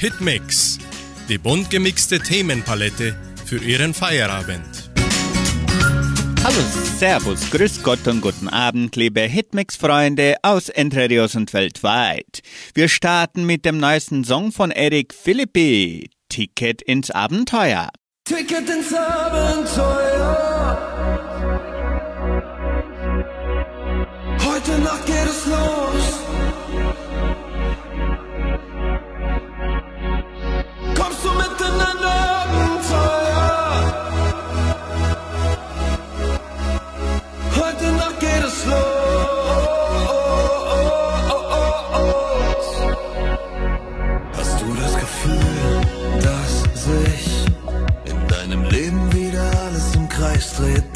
Hitmix, die bunt gemixte Themenpalette für Ihren Feierabend. Hallo, Servus, Grüß Gott und guten Abend, liebe Hitmix-Freunde aus Entre Rios und weltweit. Wir starten mit dem neuesten Song von Eric Philippi, Ticket ins Abenteuer. Ticket ins Abenteuer. Heute Nacht geht es los.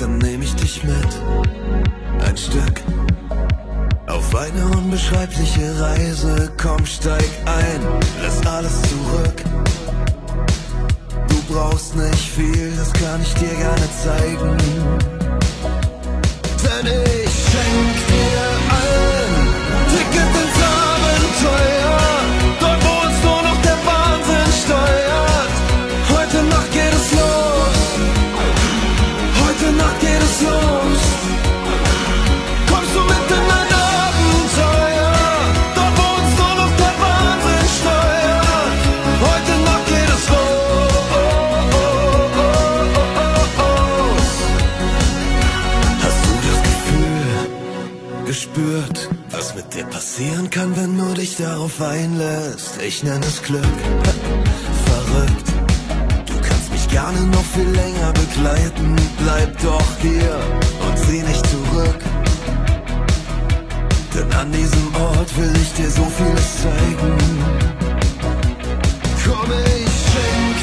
Dann nehme ich dich mit. Ein Stück auf eine unbeschreibliche Reise. Komm, steig ein, lass alles zurück. Brauchst nicht viel, das kann ich dir gerne zeigen. Denn ich schenk dir dir passieren kann, wenn du dich darauf einlässt? Ich nenne es Glück. Verrückt. Du kannst mich gerne noch viel länger begleiten. Bleib doch hier und sieh nicht zurück. Denn an diesem Ort will ich dir so vieles zeigen. Komm, ich schenk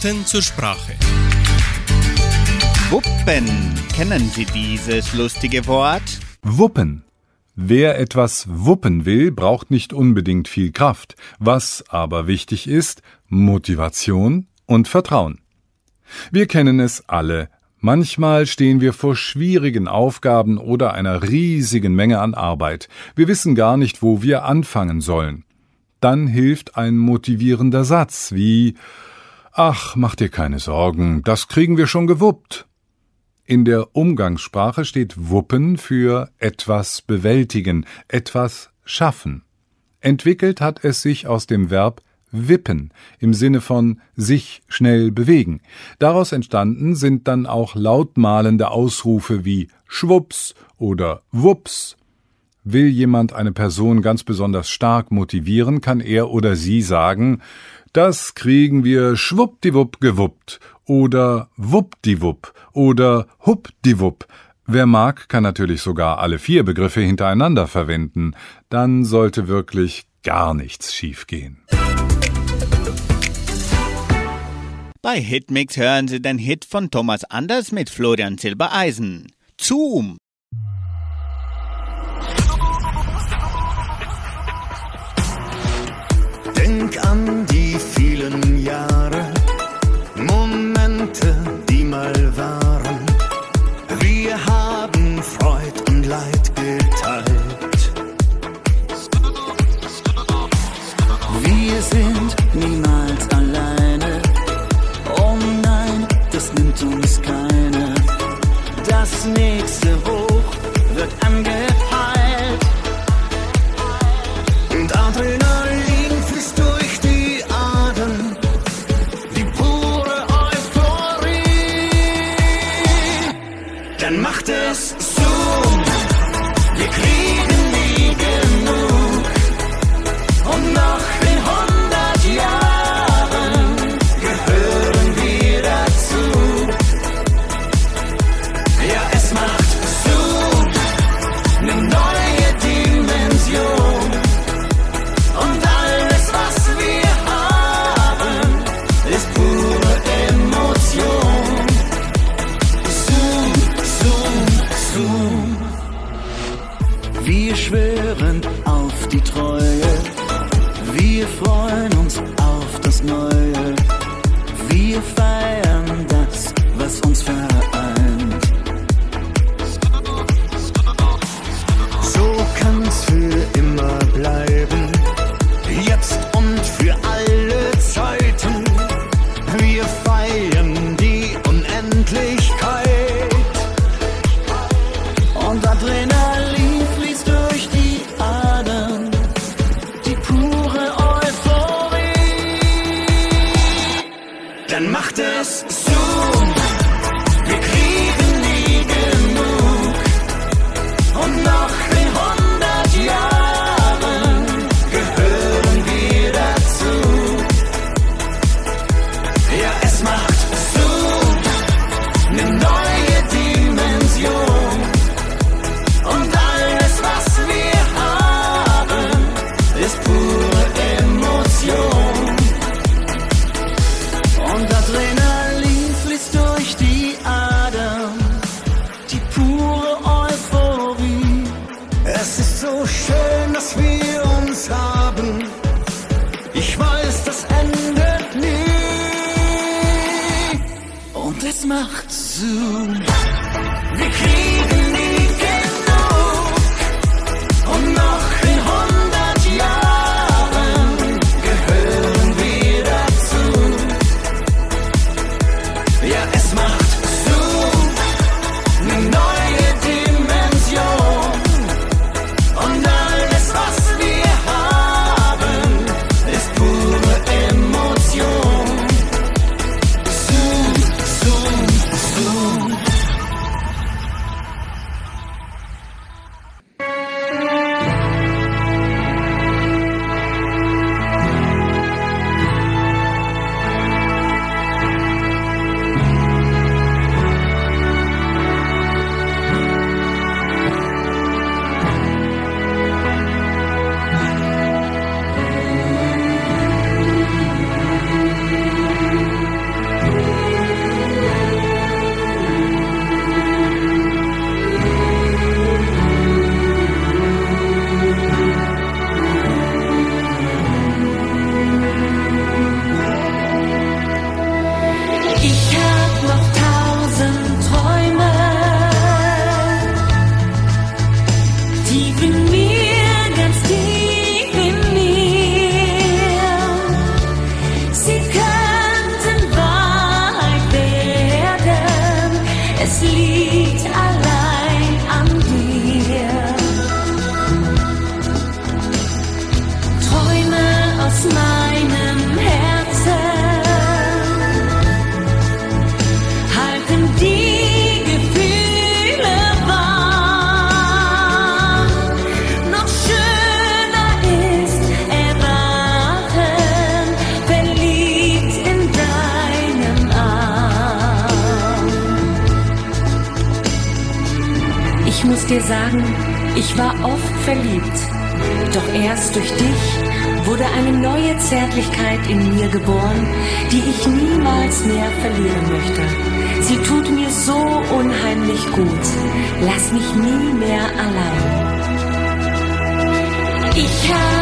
Fakten zur Sprache. Wuppen. Kennen Sie dieses lustige Wort? Wuppen. Wer etwas wuppen will, braucht nicht unbedingt viel Kraft. Was aber wichtig ist, Motivation und Vertrauen. Wir kennen es alle. Manchmal stehen wir vor schwierigen Aufgaben oder einer riesigen Menge an Arbeit. Wir wissen gar nicht, wo wir anfangen sollen. Dann hilft ein motivierender Satz wie Ach, mach dir keine Sorgen, das kriegen wir schon gewuppt. In der Umgangssprache steht Wuppen für etwas bewältigen, etwas schaffen. Entwickelt hat es sich aus dem Verb wippen im Sinne von sich schnell bewegen. Daraus entstanden sind dann auch lautmalende Ausrufe wie Schwups oder Wups. Will jemand eine Person ganz besonders stark motivieren, kann er oder sie sagen, das kriegen wir schwuppdiwupp gewuppt oder wuppdiwupp oder huppdiwupp. Wer mag, kann natürlich sogar alle vier Begriffe hintereinander verwenden. Dann sollte wirklich gar nichts schiefgehen. Bei Hitmix hören Sie den Hit von Thomas Anders mit Florian Silbereisen. Zoom. Denk an die die verlieren möchte. Sie tut mir so unheimlich gut. Lass mich nie mehr allein. Ich hab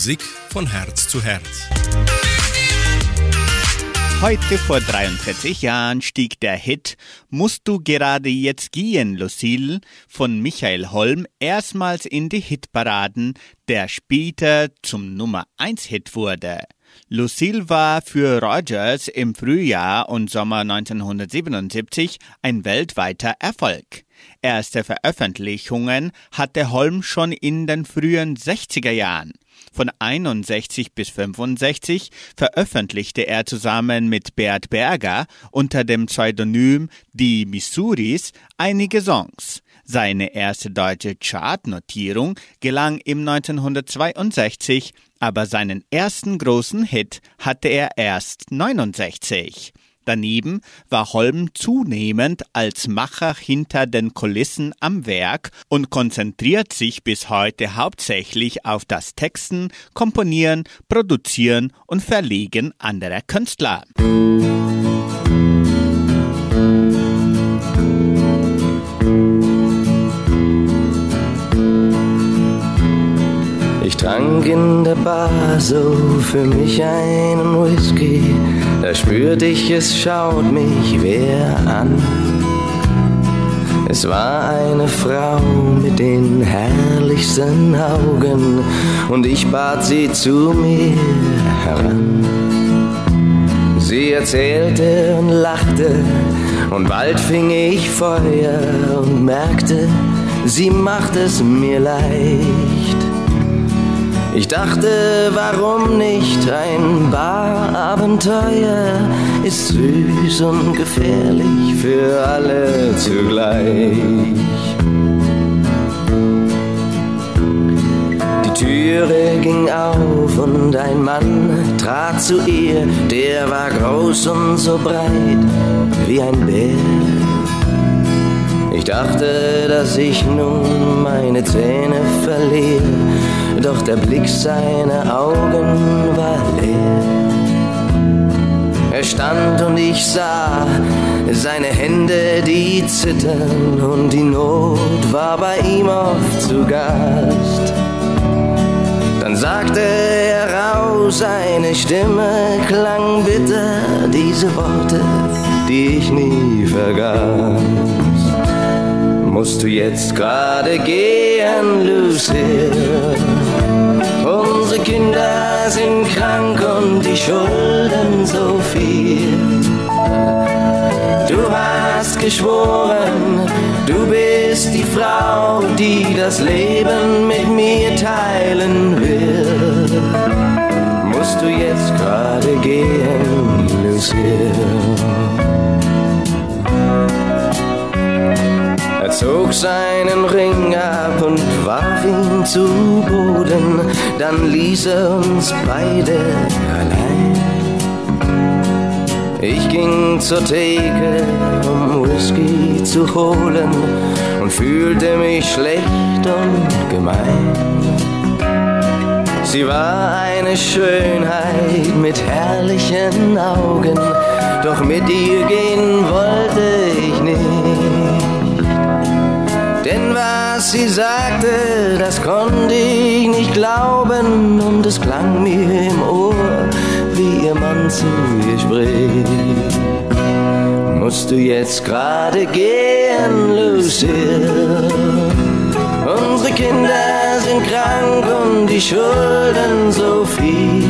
Musik von Herz zu Herz. Heute vor 43 Jahren stieg der Hit Musst du gerade jetzt gehen, Lucille von Michael Holm erstmals in die Hitparaden, der später zum Nummer 1 Hit wurde. Lucille war für Rogers im Frühjahr und Sommer 1977 ein weltweiter Erfolg. Erste Veröffentlichungen hatte Holm schon in den frühen 60er Jahren. Von 61 bis 65 veröffentlichte er zusammen mit Bert Berger unter dem Pseudonym Die Missouris einige Songs. Seine erste deutsche Chartnotierung gelang ihm 1962, aber seinen ersten großen Hit hatte er erst 69. Daneben war Holm zunehmend als Macher hinter den Kulissen am Werk und konzentriert sich bis heute hauptsächlich auf das Texten, Komponieren, Produzieren und Verlegen anderer Künstler. Ich trank in der Bar so für mich einen Whisky. Da spürte ich, es schaut mich wer an. Es war eine Frau mit den herrlichsten Augen und ich bat sie zu mir heran. Sie erzählte und lachte und bald fing ich Feuer und merkte, sie macht es mir leicht. Ich dachte, warum nicht ein Barabenteuer ist süß und gefährlich für alle zugleich. Die Türe ging auf und ein Mann trat zu ihr, der war groß und so breit wie ein Bär. Ich dachte, dass ich nun meine Zähne verliere, doch der Blick seiner Augen war leer. Er stand und ich sah seine Hände, die zittern und die Not war bei ihm oft zu Gast. Dann sagte er raus, seine Stimme klang bitter, diese Worte, die ich nie vergaß. Musst du jetzt gerade gehen, Lucille? Unsere Kinder sind krank und die Schulden so viel. Du hast geschworen, du bist die Frau, die das Leben mit mir teilen will. Musst du jetzt gerade gehen, Lucille? Zog seinen Ring ab und warf ihn zu Boden, dann ließ er uns beide allein. Ich ging zur Theke, um Whisky zu holen und fühlte mich schlecht und gemein. Sie war eine Schönheit mit herrlichen Augen, doch mit ihr gehen wollte ich nicht. Denn was sie sagte, das konnte ich nicht glauben und es klang mir im Ohr, wie ihr Mann zu ihr spricht. Musst du jetzt gerade gehen, Lucille? Unsere Kinder sind krank und die Schulden so viel.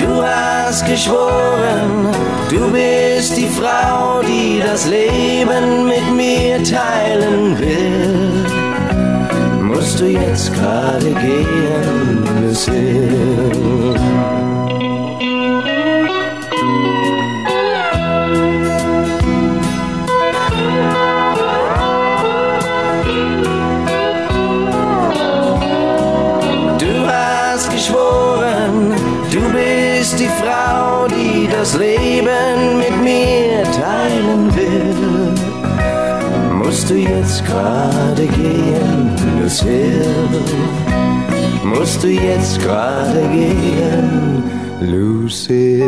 Du hast geschworen, du bist die Frau, die das Leben mit mir teilen will. Musst du jetzt gerade gehen, Lucille? Du Musst du jetzt gerade gehen, Lucille? Musst du jetzt gerade gehen, Lucille?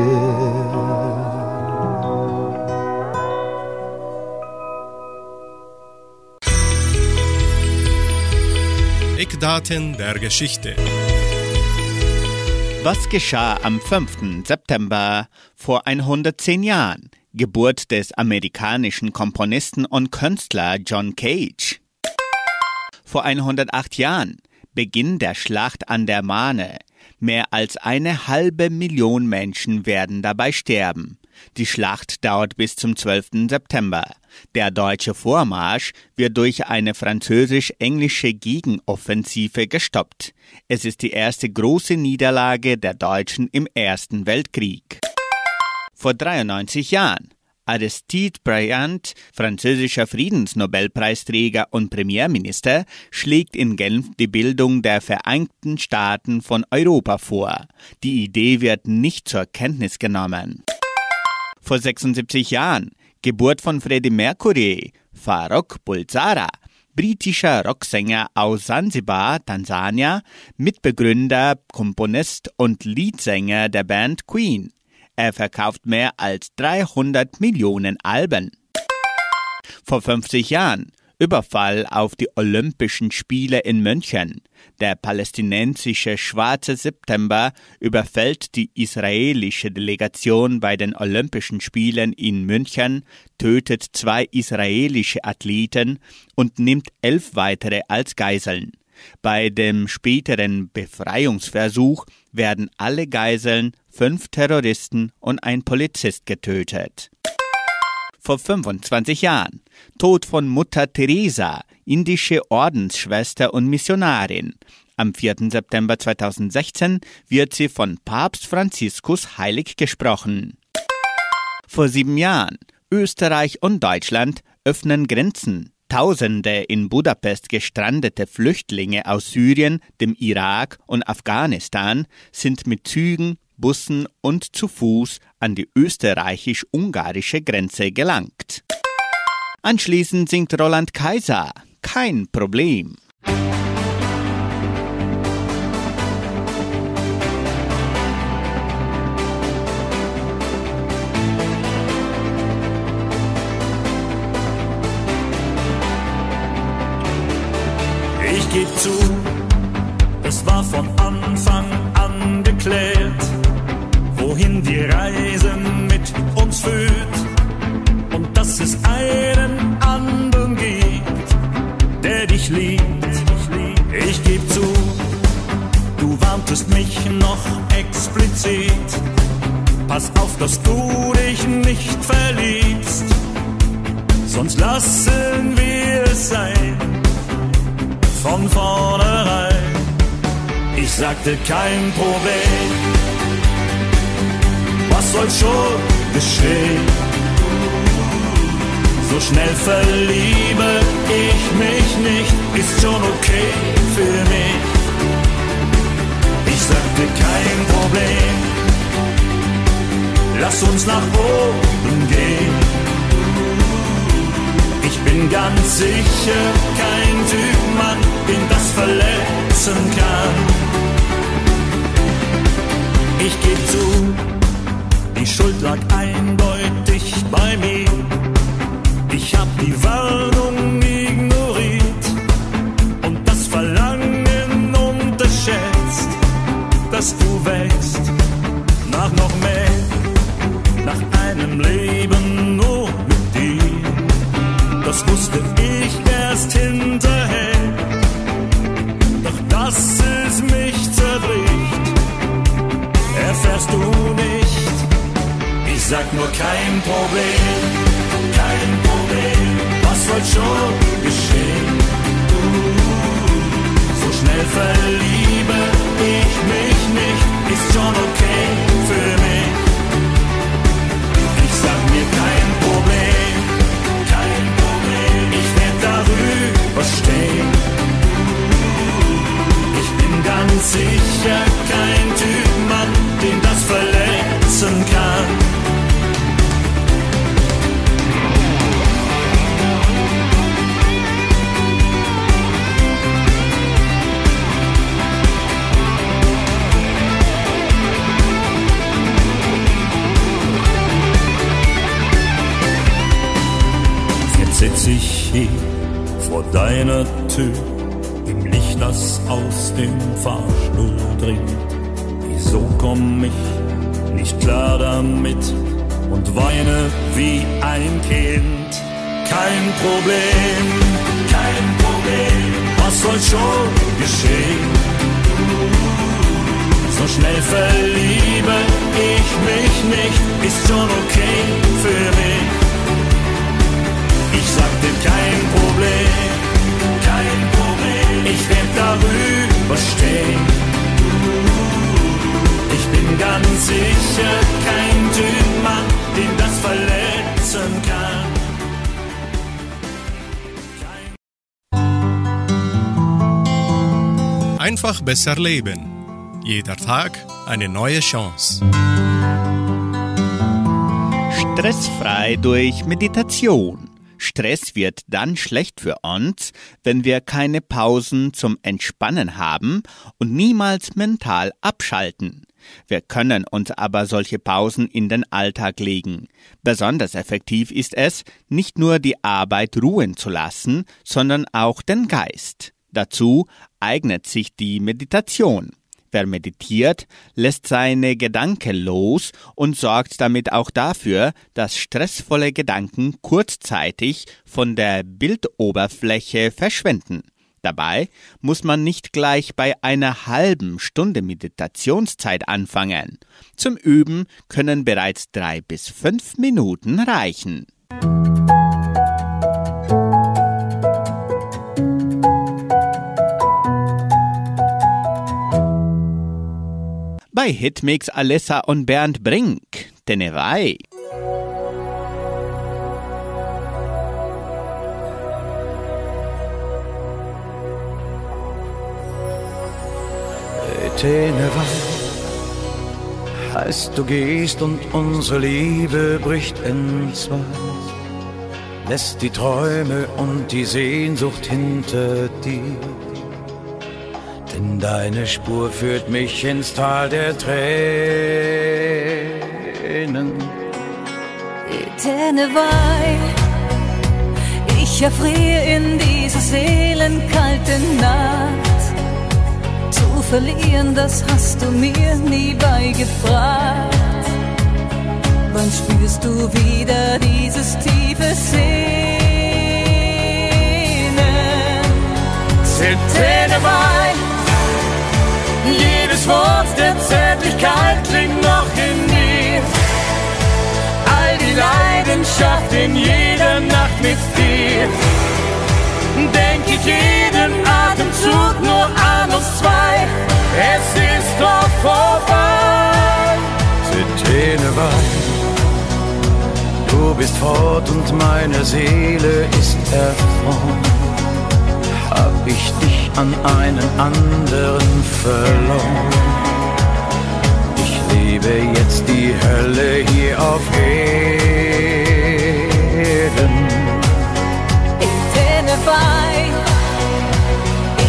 Eckdaten der Geschichte. Was geschah am 5. September vor 110 Jahren? Geburt des amerikanischen Komponisten und Künstler John Cage. Vor 108 Jahren Beginn der Schlacht an der Marne. Mehr als eine halbe Million Menschen werden dabei sterben. Die Schlacht dauert bis zum 12. September. Der deutsche Vormarsch wird durch eine französisch-englische Gegenoffensive gestoppt. Es ist die erste große Niederlage der Deutschen im Ersten Weltkrieg. Vor 93 Jahren Aristide Briand, französischer Friedensnobelpreisträger und Premierminister, schlägt in Genf die Bildung der Vereinigten Staaten von Europa vor. Die Idee wird nicht zur Kenntnis genommen. Vor 76 Jahren Geburt von Freddie Mercury, Farrokh Bulsara, britischer Rocksänger aus Sansibar, Tansania, Mitbegründer, Komponist und Leadsänger der Band Queen. Er verkauft mehr als 300 Millionen Alben. Vor 50 Jahren Überfall auf die Olympischen Spiele in München. Der palästinensische Schwarze September überfällt die israelische Delegation bei den Olympischen Spielen in München, tötet zwei israelische Athleten und nimmt elf weitere als Geiseln. Bei dem späteren Befreiungsversuch werden alle Geiseln, fünf Terroristen und ein Polizist getötet. Vor 25 Jahren Tod von Mutter Teresa, indische Ordensschwester und Missionarin. Am 4. September 2016 wird sie von Papst Franziskus heilig gesprochen. Vor sieben Jahren Österreich und Deutschland öffnen Grenzen. Tausende in Budapest gestrandete Flüchtlinge aus Syrien, dem Irak und Afghanistan sind mit Zügen, Bussen und zu Fuß an die österreichisch-ungarische Grenze gelangt. Anschließend singt Roland Kaiser Kein Problem. Ich geb zu, es war von Anfang an geklärt, wohin die Reise mit uns führt und dass es einen anderen gibt, der dich liebt. Ich geb zu, du warntest mich noch explizit, pass auf, dass du dich nicht verliebst, sonst lassen wir es sein, von vornherein. Ich sagte kein Problem, was soll schon geschehen? So schnell verliebe ich mich nicht, ist schon okay für mich. Ich sagte kein Problem, lass uns nach oben gehen. Ich bin ganz sicher kein Typ Mann, den das verletzen kann. Ich geb zu, die Schuld lag eindeutig bei mir. Ich hab die Warnung ignoriert und das Verlangen unterschätzt, dass du wächst nach noch mehr, nach einem Leben nur mit dir. Das wusste ich erst hinterher, doch dass es mich zerbricht, erfährst du sag nur kein Problem, kein Problem, was soll schon geschehen? So schnell verliebe ich mich nicht, ist schon okay für mich. Ich sag mir kein Problem, kein Problem, ich werd darüber stehen. Ich bin ganz sicher kein Typ vor deiner Tür im Licht, das aus dem Fahrstuhl dringt. Wieso komm ich nicht klar damit und weine wie ein Kind? Kein Problem, kein Problem, was soll schon geschehen? So schnell verliebe ich mich nicht, ist schon okay für mich. Ich kein Problem, kein Problem, ich werd darüber stehen. Ich bin ganz sicher kein Typ Mann, den das verletzen kann. Einfach besser leben. Jeder Tag eine neue Chance. Stressfrei durch Meditation. Stress wird dann schlecht für uns, wenn wir keine Pausen zum Entspannen haben und niemals mental abschalten. Wir können uns aber solche Pausen in den Alltag legen. Besonders effektiv ist es, nicht nur die Arbeit ruhen zu lassen, sondern auch den Geist. Dazu eignet sich die Meditation. Wer meditiert, lässt seine Gedanken los und sorgt damit auch dafür, dass stressvolle Gedanken kurzzeitig von der Bildoberfläche verschwinden. Dabei muss man nicht gleich bei einer halben Stunde Meditationszeit anfangen. Zum Üben können bereits drei bis fünf Minuten reichen. Bei Hitmix Alessa und Bernd Brink, Tenevai. Teneva, heißt du gehst und unsere Liebe bricht in zwei, lässt die Träume und die Sehnsucht hinter dir. Denn deine Spur führt mich ins Tal der Tränen. Tenevai, ich erfriere in dieser seelenkalten Nacht. Zu verlieren, das hast du mir nie beigebracht. Wann spürst du wieder dieses tiefe Sehnen? Tenevai, jedes Wort der Zärtlichkeit klingt noch in mir. Leidenschaft in jeder Nacht mit dir. Denk ich jeden Atemzug nur an uns zwei, es ist doch vorbei. Wein, du bist fort und meine Seele ist erfroren. Ich dich an einen anderen verloren. Ich lebe jetzt die Hölle hier auf Erden. Etene Wein,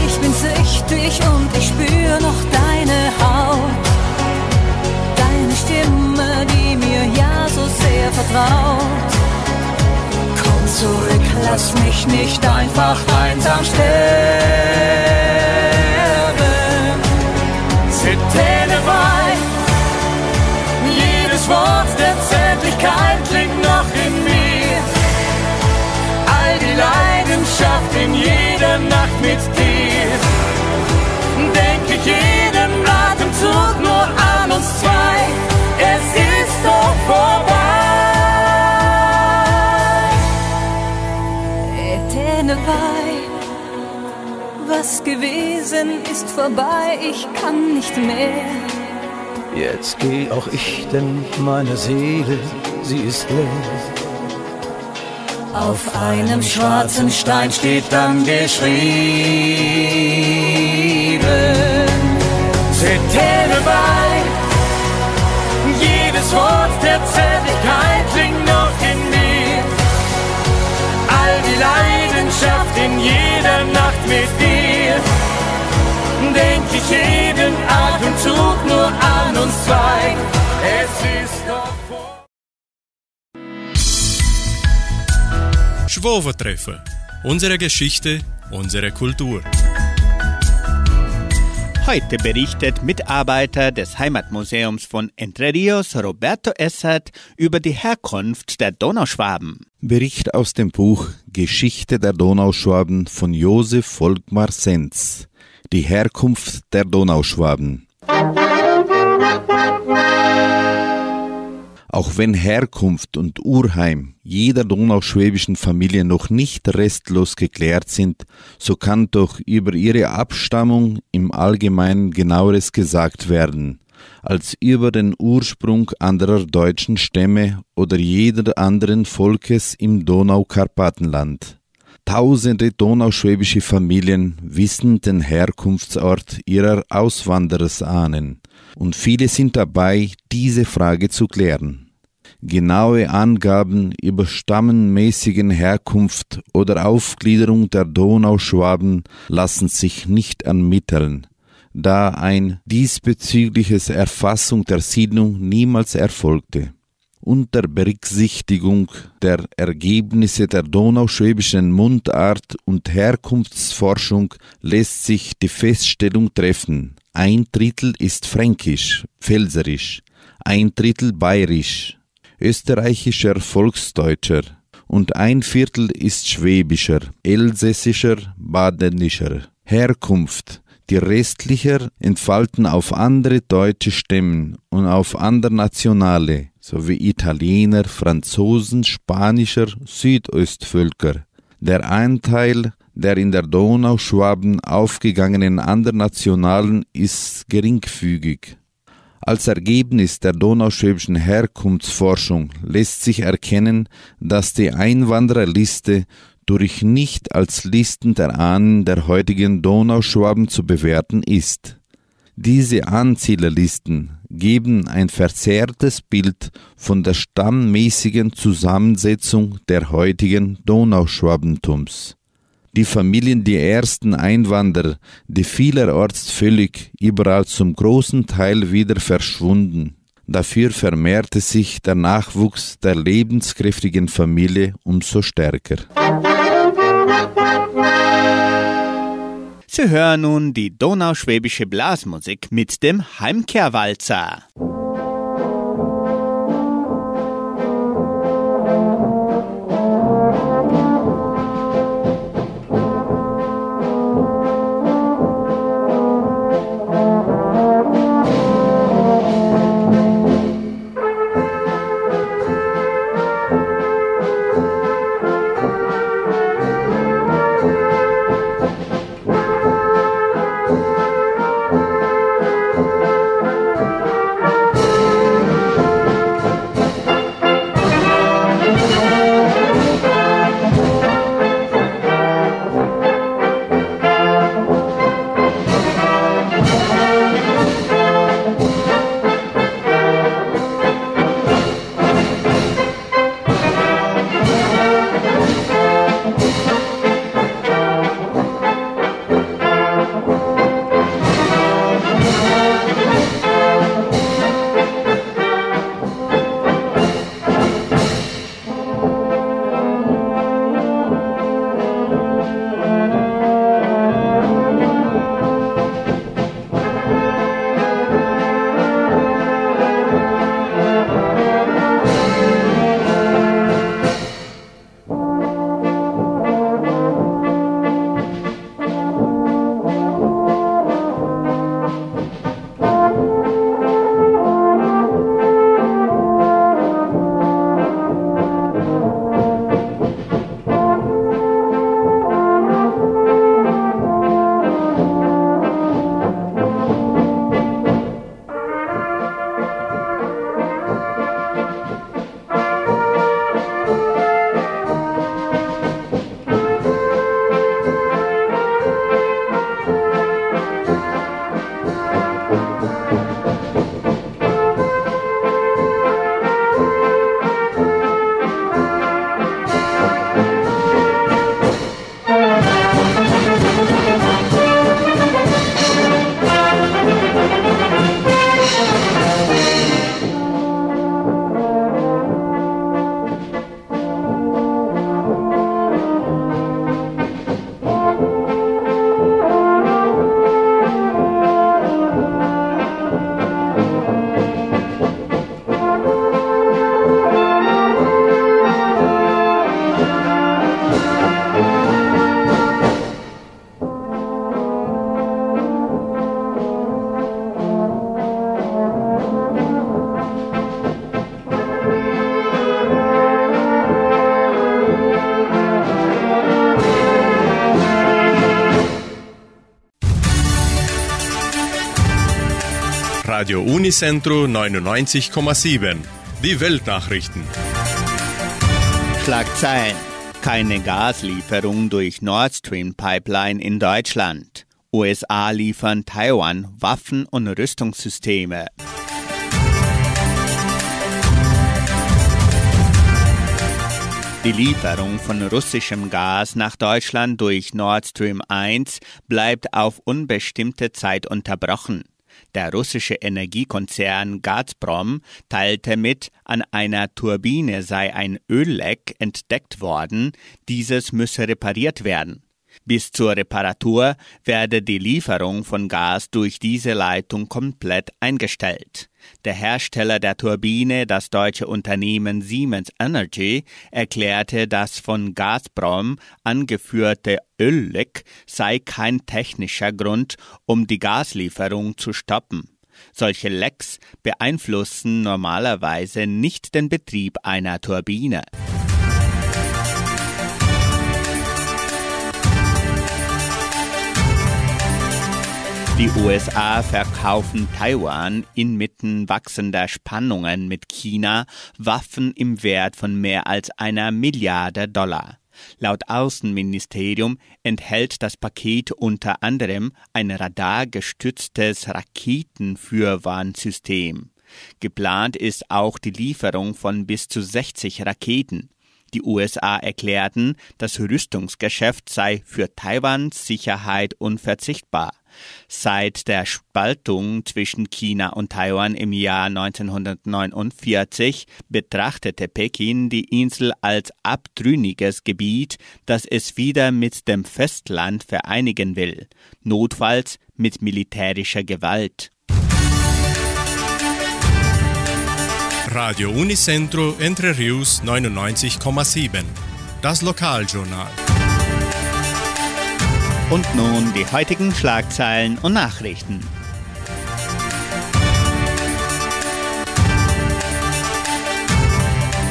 ich bin süchtig und ich spür noch deine Haut. Deine Stimme, die mir ja so sehr vertraut. Zurück, lass mich nicht einfach einsam sterben. Wein, jedes Wort der Zärtlichkeit klingt noch in mir. All die Leidenschaft in jeder Nacht mit dir. Denk ich jeden Atemzug was gewesen ist vorbei, ich kann nicht mehr. Jetzt geh auch ich, denn meine Seele, sie ist leer. Auf einem schwarzen Stein steht dann geschrieben. Setene Wein, jedes Wort der Zärtlichkeit klingt noch in mir. All die Leidenschaft in jeder Nacht mit dir. Denk ich jeden Atemzug nur an uns zwei. Es ist doch vor. Schwovertreffer. Unsere Geschichte, unsere Kultur. Heute berichtet Mitarbeiter des Heimatmuseums von Entre Rios Roberto Essert über die Herkunft der Donauschwaben. Bericht aus dem Buch Geschichte der Donauschwaben von Josef Volkmar Senz. Die Herkunft der Donauschwaben. Auch wenn Herkunft und Urheim jeder donauschwäbischen Familie noch nicht restlos geklärt sind, so kann doch über ihre Abstammung im Allgemeinen genaueres gesagt werden, als über den Ursprung anderer deutschen Stämme oder jeder anderen Volkes im Donaukarpatenland. Tausende donauschwäbische Familien wissen den Herkunftsort ihrer Auswanderersahnen, und viele sind dabei, diese Frage zu klären. Genaue Angaben über stammenmäßigen Herkunft oder Aufgliederung der Donauschwaben lassen sich nicht ermitteln, da ein diesbezügliches Erfassung der Siedlung niemals erfolgte. Unter Berücksichtigung der Ergebnisse der donauschwäbischen Mundart und Herkunftsforschung lässt sich die Feststellung treffen, ein Drittel ist fränkisch, pfälzerisch, ein Drittel bayerisch, österreichischer Volksdeutscher und ein Viertel ist schwäbischer, elsässischer, badenischer. Herkunft, die restlicher entfalten auf andere deutsche Stämmen und auf andere Nationale, sowie Italiener, Franzosen, Spanischer, Südostvölker. Der Anteil der in der Donauschwaben aufgegangenen anderen Nationalen ist geringfügig. Als Ergebnis der donauschwäbischen Herkunftsforschung lässt sich erkennen, dass die Einwandererliste durch nicht als Listen der Ahnen der heutigen Donauschwaben zu bewerten ist. Diese Anzielerlisten geben ein verzerrtes Bild von der stammmäßigen Zusammensetzung der heutigen Donauschwabentums. Die Familien die ersten Einwanderer, die vielerorts völlig überall zum großen Teil wieder verschwunden. Dafür vermehrte sich der Nachwuchs der lebenskräftigen Familie umso stärker. Sie hören nun die donauschwäbische Blasmusik mit dem Heimkehrwalzer. Radio Unicentro 99,7. Die Weltnachrichten. Schlagzeilen. Keine Gaslieferung durch Nord Stream Pipeline in Deutschland. USA liefern Taiwan Waffen und Rüstungssysteme. Die Lieferung von russischem Gas nach Deutschland durch Nord Stream 1 bleibt auf unbestimmte Zeit unterbrochen. Der russische Energiekonzern Gazprom teilte mit, an einer Turbine sei ein Ölleck entdeckt worden, dieses müsse repariert werden. Bis zur Reparatur werde die Lieferung von Gas durch diese Leitung komplett eingestellt. Der Hersteller der Turbine, das deutsche Unternehmen Siemens Energy, erklärte, das von Gazprom angeführte Ölleck sei kein technischer Grund, um die Gaslieferung zu stoppen. Solche Lecks beeinflussen normalerweise nicht den Betrieb einer Turbine. Die USA verkaufen Taiwan inmitten wachsender Spannungen mit China Waffen im Wert von mehr als einer Milliarde Dollar. Laut Außenministerium enthält das Paket unter anderem ein radargestütztes Raketenfürwarnsystem. Geplant ist auch die Lieferung von bis zu 60 Raketen. Die USA erklärten, das Rüstungsgeschäft sei für Taiwans Sicherheit unverzichtbar. Seit der Spaltung zwischen China und Taiwan im Jahr 1949 betrachtete Peking die Insel als abtrünniges Gebiet, das es wieder mit dem Festland vereinigen will, notfalls mit militärischer Gewalt. Radio Unicentro Entre Rius 99,7. Das Lokaljournal. Und nun die heutigen Schlagzeilen und Nachrichten.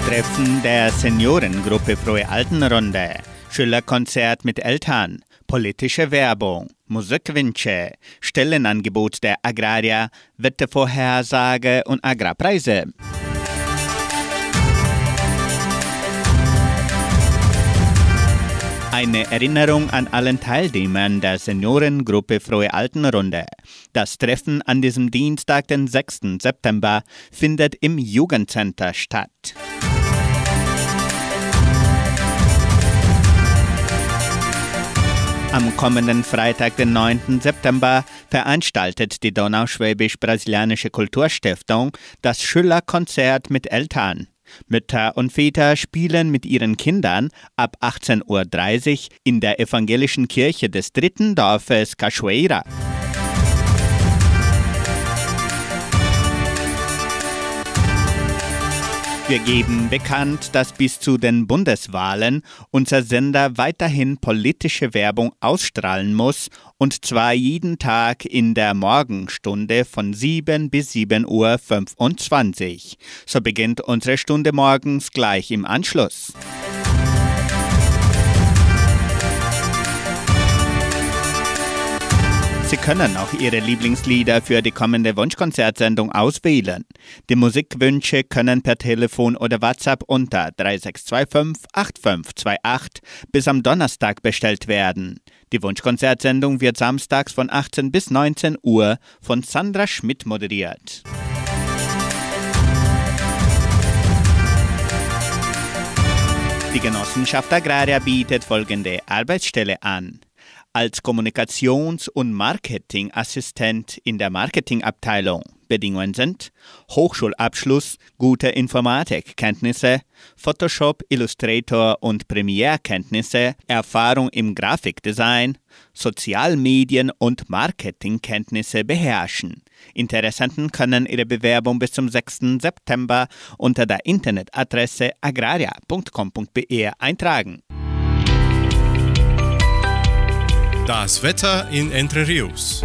Treffen der Seniorengruppe Frohe Altenrunde. Schülerkonzert mit Eltern. Politische Werbung. Musikwünsche. Stellenangebot der Agrarier. Wettervorhersage und Agrarpreise. Eine Erinnerung an allen Teilnehmern der Seniorengruppe Frohe Altenrunde. Das Treffen an diesem Dienstag, den 6. September, findet im Jugendcenter statt. Am kommenden Freitag, den 9. September, veranstaltet die Donauschwäbisch-Brasilianische Kulturstiftung das Schülerkonzert mit Eltern. Mütter und Väter spielen mit ihren Kindern ab 18.30 Uhr in der evangelischen Kirche des dritten Dorfes Cachoeira. Wir geben bekannt, dass bis zu den Bundeswahlen unser Sender weiterhin politische Werbung ausstrahlen muss, und zwar jeden Tag in der Morgenstunde von 7 bis 7.25 Uhr. So beginnt unsere Stunde morgens gleich im Anschluss. Sie können auch Ihre Lieblingslieder für die kommende Wunschkonzertsendung auswählen. Die Musikwünsche können per Telefon oder WhatsApp unter 3625 8528 bis am Donnerstag bestellt werden. Die Wunschkonzertsendung wird samstags von 18 bis 19 Uhr von Sandra Schmidt moderiert. Die Genossenschaft Agraria bietet folgende Arbeitsstelle an als Kommunikations- und Marketingassistent in der Marketingabteilung. Bedingungen sind Hochschulabschluss, gute Informatikkenntnisse, Photoshop, Illustrator und Premiere-Kenntnisse, Erfahrung im Grafikdesign, Sozialmedien und Marketingkenntnisse beherrschen. Interessenten können ihre Bewerbung bis zum 6. September unter der Internetadresse agraria.com.br eintragen. Das Wetter in Entre Rios.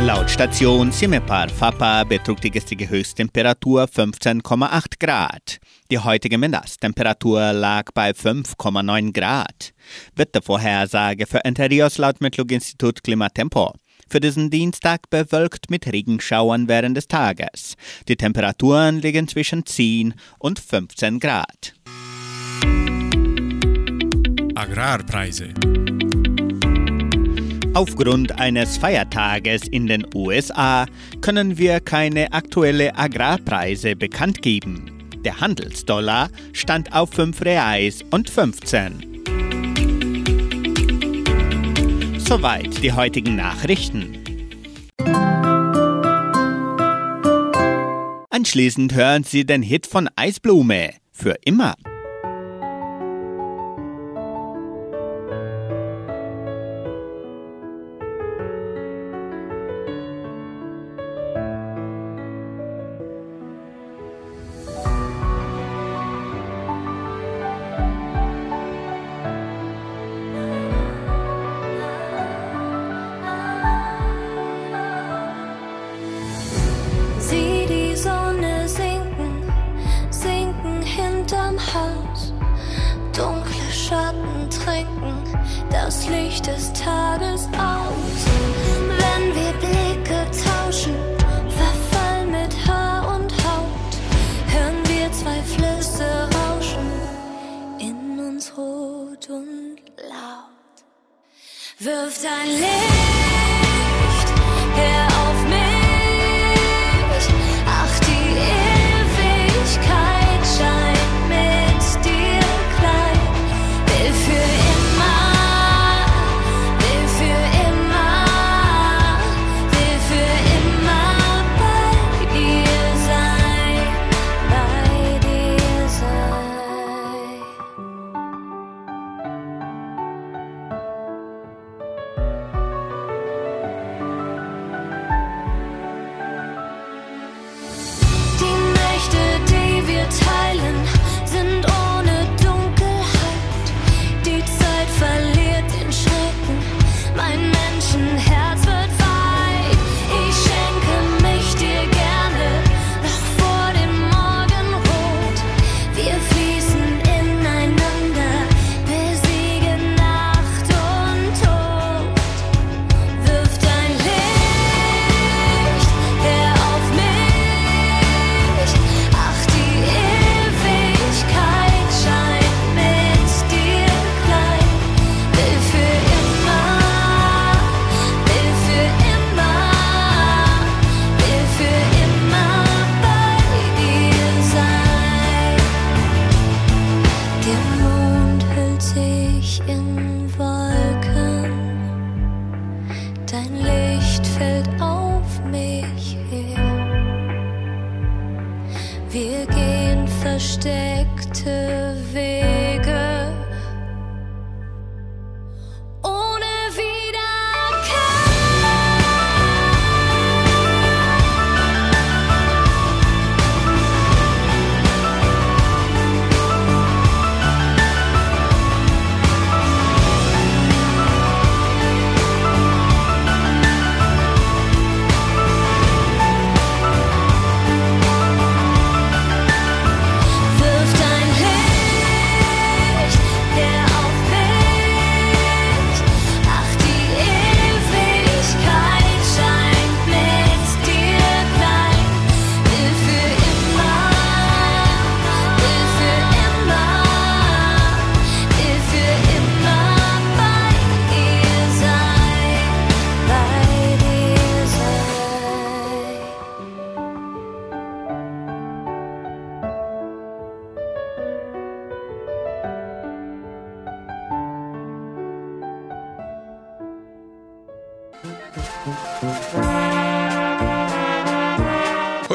Laut Station Simepar Fapa betrug die gestrige Höchsttemperatur 15,8 Grad. Die heutige Mindesttemperatur lag bei 5,9 Grad. Wettervorhersage für Entre Rios laut Metlog-Institut Klimatempo. Für diesen Dienstag bewölkt mit Regenschauern während des Tages. Die Temperaturen liegen zwischen 10 und 15 Grad. Agrarpreise. Aufgrund eines Feiertages in den USA können wir keine aktuelle Agrarpreise bekannt geben. Der Handelsdollar stand auf 5 Reais und 15. Soweit die heutigen Nachrichten. Anschließend hören Sie den Hit von Eisblume für immer.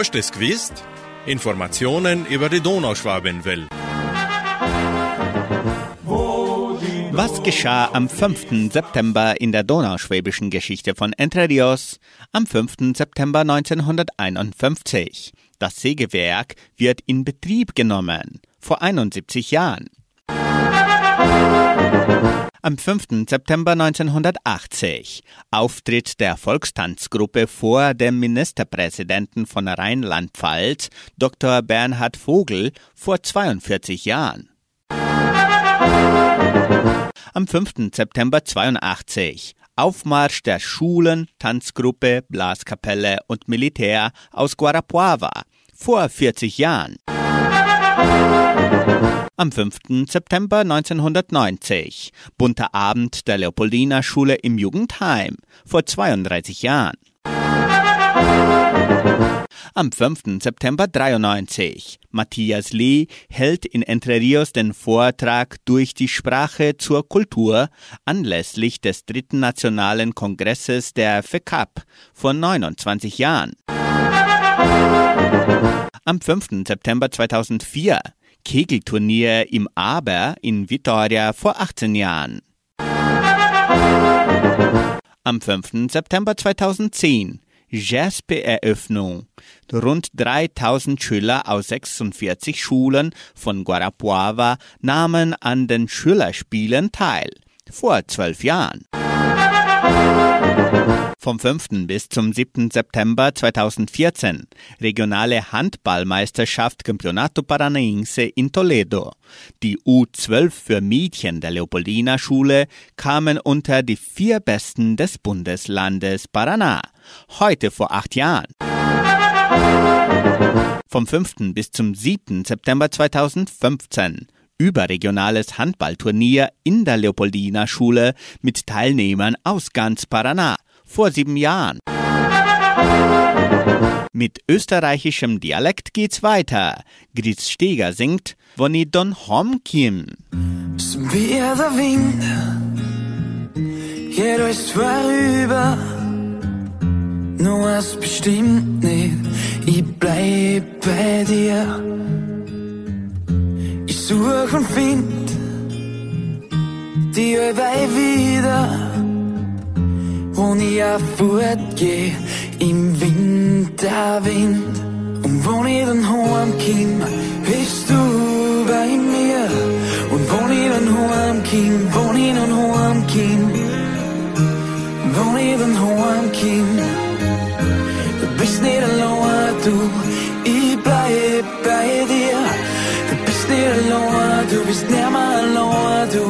Hast du es gewusst? Informationen über die Donauschwabenwelle. Was geschah am 5. September in der donauschwäbischen Geschichte von Entre Rios? Am 5. September 1951. Das Sägewerk wird in Betrieb genommen. Vor 71 Jahren. Am 5. September 1980 Auftritt der Volkstanzgruppe vor dem Ministerpräsidenten von Rheinland-Pfalz, Dr. Bernhard Vogel, vor 42 Jahren. Am 5. September 82 Aufmarsch der Schulen, Tanzgruppe, Blaskapelle und Militär aus Guarapuava vor 40 Jahren. Am 5. September 1990. Bunter Abend der Leopoldina Schule im Jugendheim vor 32 Jahren. Am 5. September 93. Matthias Lee hält in Entre Rios den Vortrag durch die Sprache zur Kultur anlässlich des dritten nationalen Kongresses der FECAP vor 29 Jahren. Am 5. September 2004. Kegelturnier im Aber in Vitoria vor 18 Jahren. Am 5. September 2010 Jaspe-Eröffnung. Rund 3000 Schüler aus 46 Schulen von Guarapuava nahmen an den Schülerspielen teil. Vor zwölf Jahren. Vom 5. bis zum 7. September 2014 regionale Handballmeisterschaft Campeonato Paranaense in Toledo. Die U12 für Mädchen der Leopoldina Schule kamen unter die vier Besten des Bundeslandes Paraná. Heute vor acht Jahren. Vom 5. bis zum 7. September 2015 überregionales Handballturnier in der Leopoldina Schule mit Teilnehmern aus ganz Paraná vor sieben Jahren. Mit österreichischem Dialekt geht's weiter. Gritz Steger singt Woni Don Hom Kim. Som vejr der vind Ja, du ist vorüber Nur was bestimmt nicht Ich bleib bei dir Ich such und find Die allweil wieder Ich auch fortgeh Im Winterwind Und wo ich dann heimkomm Bist du bei mir Und wo ich dann heimkomm Wo ich dann heimkomm Wo ich dann heimkomm Du du Ich bleib bei dir Du bist nicht allein, du bist nicht mehr allein, du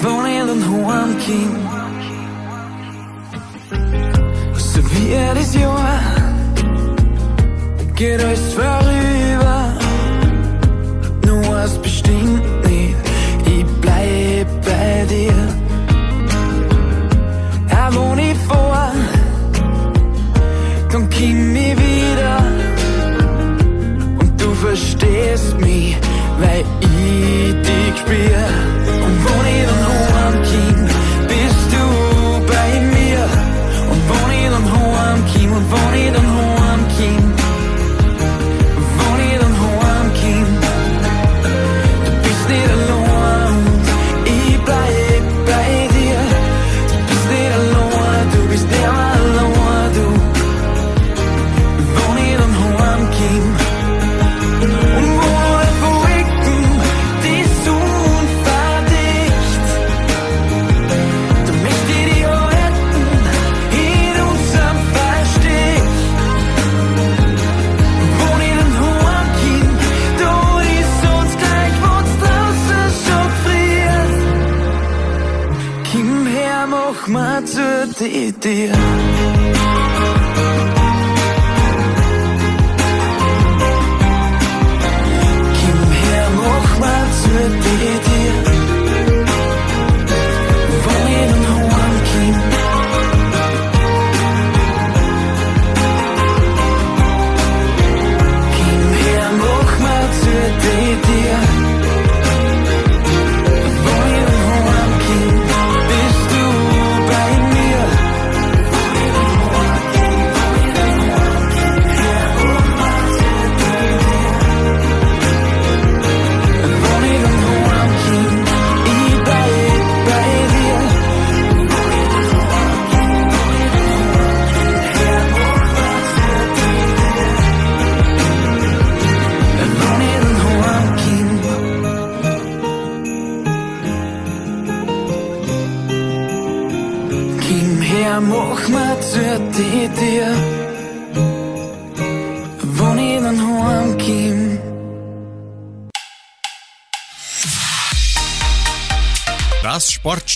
Wo ich dann heimkomm Wie jedes Jahr geht alles vorüber. Nur was bestimmt nicht, ich bleib bei dir. Ja, wo ich vor, dann komm ich wieder. Und du verstehst mich, weil ich dich spür.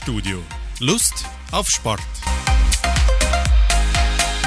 Sportstudio. Lust auf Sport.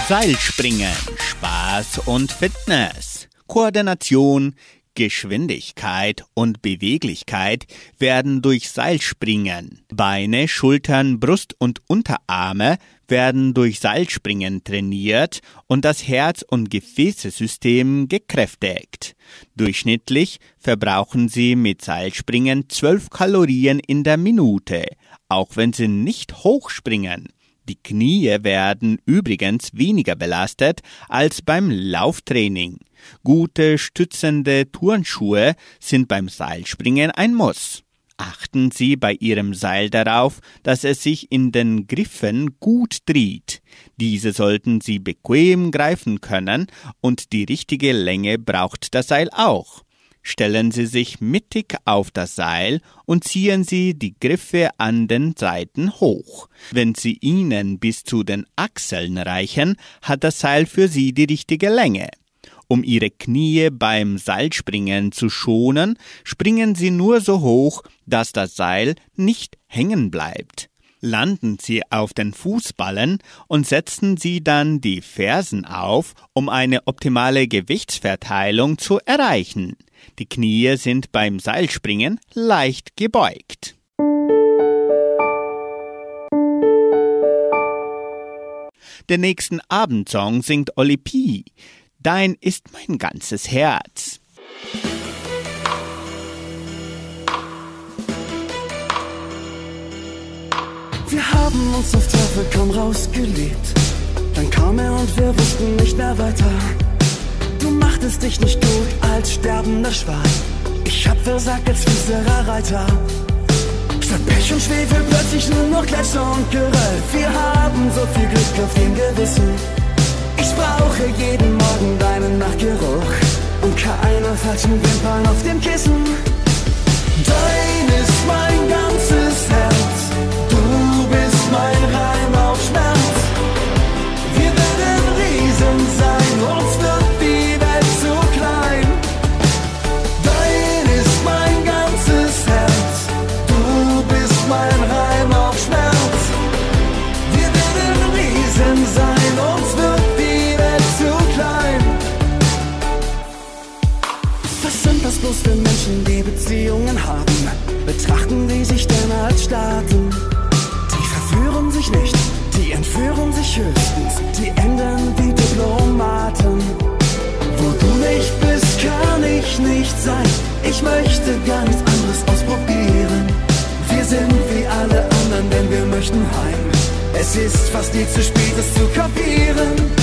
Seilspringen, Spaß und Fitness, Koordination, Geschwindigkeit und Beweglichkeit werden durch Seilspringen. Beine, Schultern, Brust und Unterarme werden durch Seilspringen trainiert und das Herz- und Gefäßesystem gekräftigt. Durchschnittlich verbrauchen sie mit Seilspringen 12 Kalorien in der Minute, auch wenn sie nicht hochspringen. Die Knie werden übrigens weniger belastet als beim Lauftraining. Gute stützende Turnschuhe sind beim Seilspringen ein Muss. Achten Sie bei Ihrem Seil darauf, dass es sich in den Griffen gut dreht. Diese sollten Sie bequem greifen können und die richtige Länge braucht das Seil auch. Stellen Sie sich mittig auf das Seil und ziehen Sie die Griffe an den Seiten hoch. Wenn sie Ihnen bis zu den Achseln reichen, hat das Seil für Sie die richtige Länge. Um Ihre Knie beim Seilspringen zu schonen, springen Sie nur so hoch, dass das Seil nicht hängen bleibt. Landen Sie auf den Fußballen und setzen Sie dann die Fersen auf, um eine optimale Gewichtsverteilung zu erreichen. Die Knie sind beim Seilspringen leicht gebeugt. Den nächsten Abendsong singt Oli P. Dein ist mein ganzes Herz. Wir haben uns auf Teufel komm raus geliebt. Dann kam er und wir wussten nicht mehr weiter. Du machtest dich nicht gut als sterbender Schwan. Ich hab versagt als fieserer Reiter. Statt Pech und Schwefel plötzlich nur noch Gletscher und Geröll. Wir haben so viel Glück auf dem Gewissen. Ich brauche jeden Morgen deinen Nachtgeruch und keine falschen Wimpern auf dem Kissen. Dein ist mein ganzes Herz. Du bist mein Reim Beziehungen haben? Betrachten die sich denn als Staaten? Die verführen sich nicht, die entführen sich höchstens, die enden wie Diplomaten. Wo du nicht bist, kann ich nicht sein. Ich möchte gar nichts anderes ausprobieren. Wir sind wie alle anderen, denn wir möchten heim. Es ist fast nie zu spät, es zu kapieren.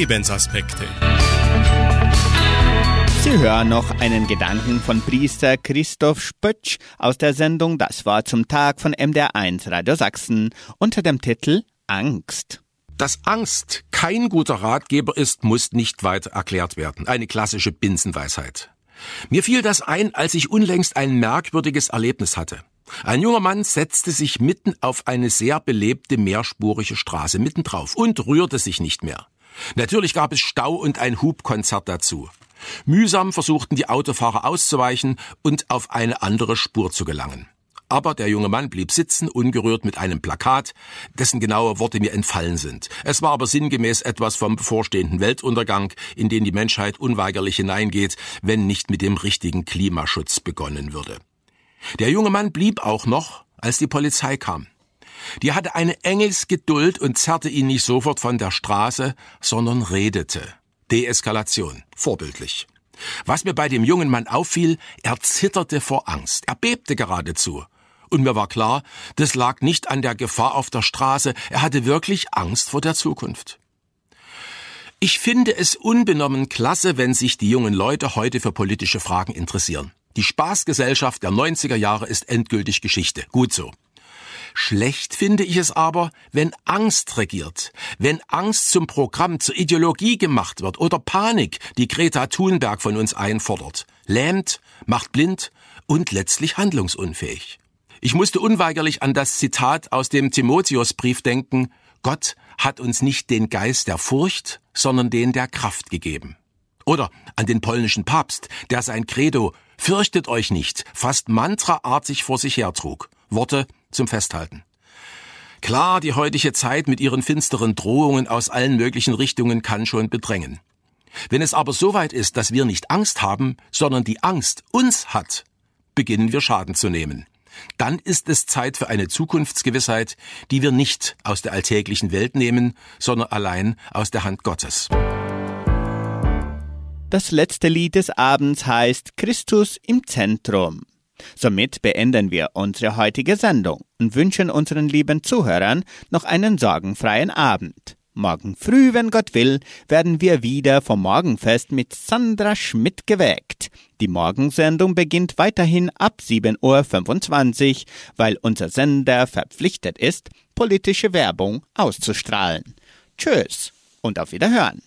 Lebensaspekte. Sie hören noch einen Gedanken von Priester Christoph Spötsch aus der Sendung Das war zum Tag von MDR1 Radio Sachsen unter dem Titel Angst. Dass Angst kein guter Ratgeber ist, muss nicht weiter erklärt werden. Eine klassische Binsenweisheit. Mir fiel das ein, als ich unlängst ein merkwürdiges Erlebnis hatte. Ein junger Mann setzte sich mitten auf eine sehr belebte mehrspurige Straße mitten drauf und rührte sich nicht mehr. Natürlich gab es Stau und ein Hubkonzert dazu. Mühsam versuchten die Autofahrer auszuweichen und auf eine andere Spur zu gelangen. Aber der junge Mann blieb sitzen, ungerührt mit einem Plakat, dessen genaue Worte mir entfallen sind. Es war aber sinngemäß etwas vom bevorstehenden Weltuntergang, in den die Menschheit unweigerlich hineingeht, wenn nicht mit dem richtigen Klimaschutz begonnen würde. Der junge Mann blieb auch noch, als die Polizei kam. Die hatte eine Engelsgeduld und zerrte ihn nicht sofort von der Straße, sondern redete. Deeskalation. Vorbildlich. Was mir bei dem jungen Mann auffiel, er zitterte vor Angst. Er bebte geradezu. Und mir war klar, das lag nicht an der Gefahr auf der Straße, er hatte wirklich Angst vor der Zukunft. Ich finde es unbenommen klasse, wenn sich die jungen Leute heute für politische Fragen interessieren. Die Spaßgesellschaft der 90er Jahre ist endgültig Geschichte. Gut so. Schlecht finde ich es aber, wenn Angst regiert, wenn Angst zum Programm, zur Ideologie gemacht wird oder Panik, die Greta Thunberg von uns einfordert, lähmt, macht blind und letztlich handlungsunfähig. Ich musste unweigerlich an das Zitat aus dem Timotheusbrief denken, Gott hat uns nicht den Geist der Furcht, sondern den der Kraft gegeben. Oder an den polnischen Papst, der sein Credo Fürchtet euch nicht fast mantraartig vor sich hertrug. Worte zum Festhalten. Klar, die heutige Zeit mit ihren finsteren Drohungen aus allen möglichen Richtungen kann schon bedrängen. Wenn es aber so weit ist, dass wir nicht Angst haben, sondern die Angst uns hat, beginnen wir Schaden zu nehmen. Dann ist es Zeit für eine Zukunftsgewissheit, die wir nicht aus der alltäglichen Welt nehmen, sondern allein aus der Hand Gottes. Das letzte Lied des Abends heißt Christus im Zentrum. Somit beenden wir unsere heutige Sendung und wünschen unseren lieben Zuhörern noch einen sorgenfreien Abend. Morgen früh, wenn Gott will, werden wir wieder vom Morgenfest mit Sandra Schmidt geweckt. Die Morgensendung beginnt weiterhin ab 7.25 Uhr, weil unser Sender verpflichtet ist, politische Werbung auszustrahlen. Tschüss und auf Wiederhören.